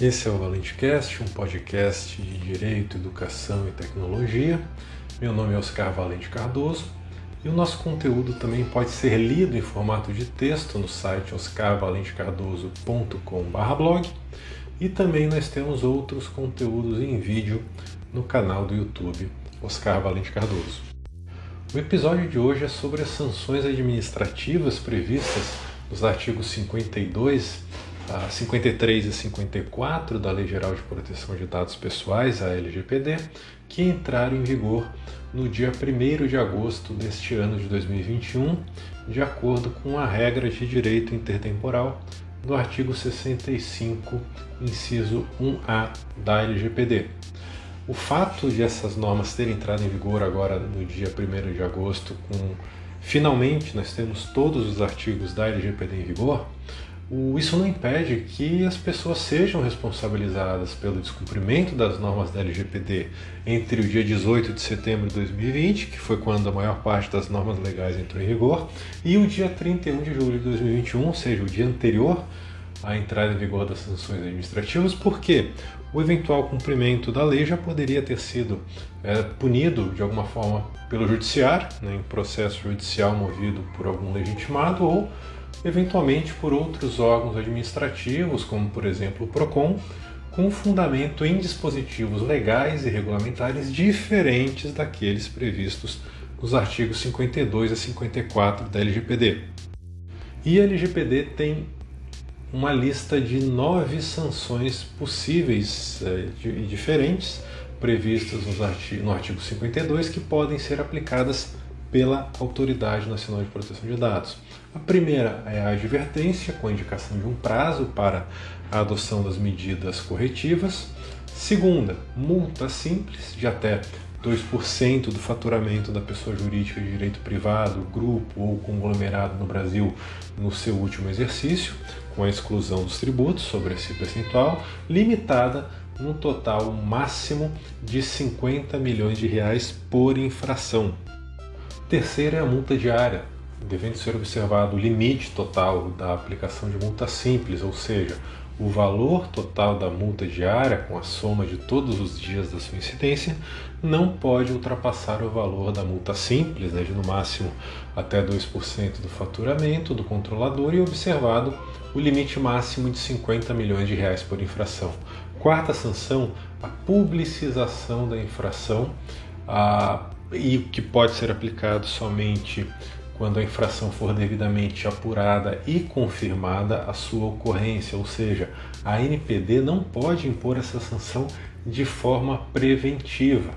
Esse é o ValenteCast, um podcast de Direito, Educação e Tecnologia. Meu nome é Oscar Valente Cardoso e o nosso conteúdo também pode ser lido em formato de texto no site oscarvalentecardoso.com.br e também nós temos outros conteúdos em vídeo no canal do YouTube Oscar Valente Cardoso. O episódio de hoje é sobre as sanções administrativas previstas nos artigos 52 a 53 e 54 da Lei Geral de Proteção de Dados Pessoais, a LGPD, que entraram em vigor no dia 1 de agosto deste ano de 2021, de acordo com a regra de direito intertemporal do artigo 65, inciso 1A da LGPD. O fato de essas normas terem entrado em vigor agora no dia 1 de agosto, com finalmente nós temos todos os artigos da LGPD em vigor, isso não impede que as pessoas sejam responsabilizadas pelo descumprimento das normas da LGPD entre o dia 18 de setembro de 2020, que foi quando a maior parte das normas legais entrou em vigor, e o dia 31 de julho de 2021, ou seja, o dia anterior à entrada em vigor das sanções administrativas, porque o eventual cumprimento da lei já poderia ter sido é, punido de alguma forma pelo judiciário, né, em processo judicial movido por algum legitimado, ou eventualmente por outros órgãos administrativos, como por exemplo o PROCON, com fundamento em dispositivos legais e regulamentares diferentes daqueles previstos nos artigos 52 a 54 da LGPD. E a LGPD tem uma lista de nove sanções possíveis e eh, diferentes previstas no artigo 52 que podem ser aplicadas pela Autoridade Nacional de Proteção de Dados. A primeira é a advertência, com indicação de um prazo para a adoção das medidas corretivas. Segunda, multa simples de até 2% do faturamento da pessoa jurídica de direito privado, grupo ou conglomerado no Brasil no seu último exercício, com a exclusão dos tributos sobre esse percentual, limitada no total máximo de 50 milhões de reais por infração. Terceira é a multa diária, devendo ser observado o limite total da aplicação de multa simples, ou seja, o valor total da multa diária, com a soma de todos os dias da sua incidência, não pode ultrapassar o valor da multa simples, né, de no máximo até 2% do faturamento do controlador, e observado o limite máximo de 50 milhões de reais por infração. Quarta sanção, a publicização da infração. A e que pode ser aplicado somente quando a infração for devidamente apurada e confirmada a sua ocorrência, ou seja, a NPD não pode impor essa sanção de forma preventiva.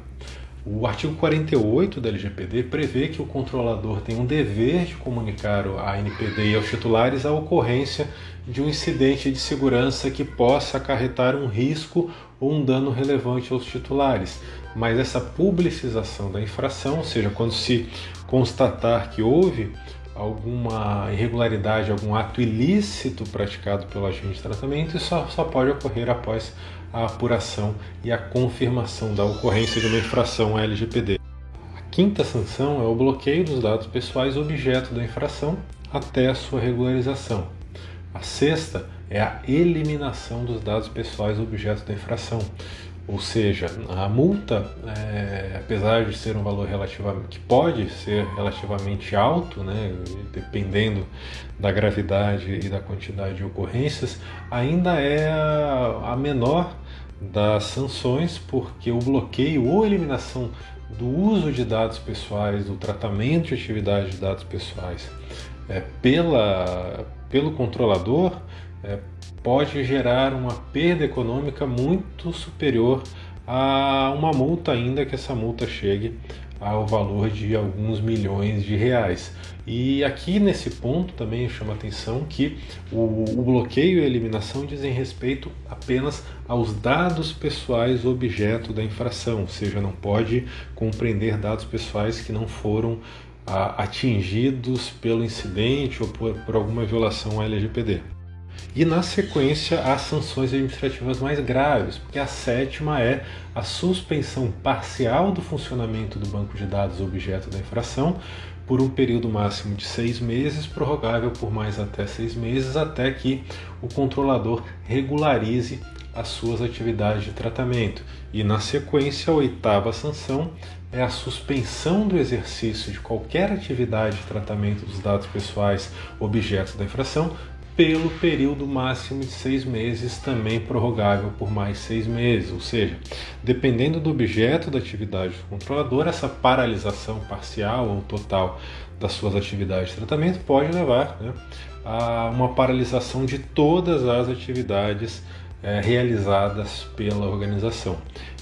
O artigo 48 da LGPD prevê que o controlador tem um dever de comunicar à NPD e aos titulares a ocorrência de um incidente de segurança que possa acarretar um risco ou um dano relevante aos titulares. Mas essa publicização da infração, ou seja, quando se constatar que houve alguma irregularidade, algum ato ilícito praticado pelo agente de tratamento, isso só, só pode ocorrer após a apuração e a confirmação da ocorrência de uma infração à LGPD. A quinta sanção é o bloqueio dos dados pessoais objeto da infração até a sua regularização. A sexta é a eliminação dos dados pessoais objeto da infração. Ou seja, a multa, é, apesar de ser um valor relativamente que pode ser relativamente alto, né, dependendo da gravidade e da quantidade de ocorrências, ainda é a, menor das sanções, porque o bloqueio ou eliminação do uso de dados pessoais, do tratamento de atividade de dados pessoais é, pela, pelo controlador é, pode gerar uma perda econômica muito superior a uma multa, ainda que essa multa chegue ao valor de alguns milhões de reais. E aqui nesse ponto também chama atenção que o, o, bloqueio e a eliminação dizem respeito apenas aos dados pessoais objeto da infração, ou seja, não pode compreender dados pessoais que não foram a, atingidos pelo incidente ou por, por alguma violação à LGPD. E na sequência, as sanções administrativas mais graves, porque a sétima é a suspensão parcial do funcionamento do banco de dados objeto da infração por um período máximo de seis meses, prorrogável por mais até seis meses, até que o controlador regularize as suas atividades de tratamento. E na sequência, a oitava sanção é a suspensão do exercício de qualquer atividade de tratamento dos dados pessoais objetos da infração pelo período máximo de seis meses, também prorrogável por mais seis meses. Ou seja, dependendo do objeto da atividade do controlador, essa paralisação parcial ou total das suas atividades de tratamento pode levar né, a uma paralisação de todas as atividades é, realizadas pela organização.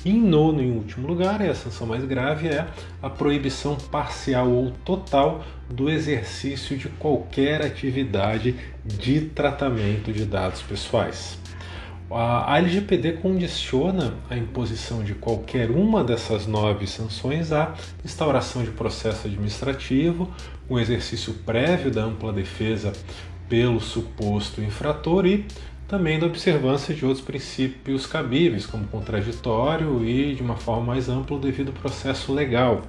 E em nono e último lugar, a sanção mais grave é a proibição parcial ou total do exercício de qualquer atividade de tratamento de dados pessoais. A LGPD condiciona a imposição de qualquer uma dessas nove sanções à instauração de processo administrativo, o um exercício prévio da ampla defesa pelo suposto infrator e também da observância de outros princípios cabíveis, como contraditório e, de uma forma mais ampla, o devido processo legal.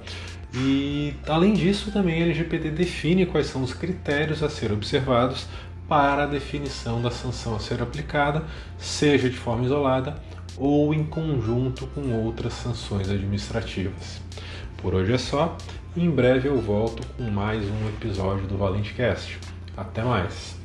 E, além disso, também a LGPD define quais são os critérios a ser observados para a definição da sanção a ser aplicada, seja de forma isolada ou em conjunto com outras sanções administrativas. Por hoje é só, em breve eu volto com mais um episódio do Valente Cast. Até mais!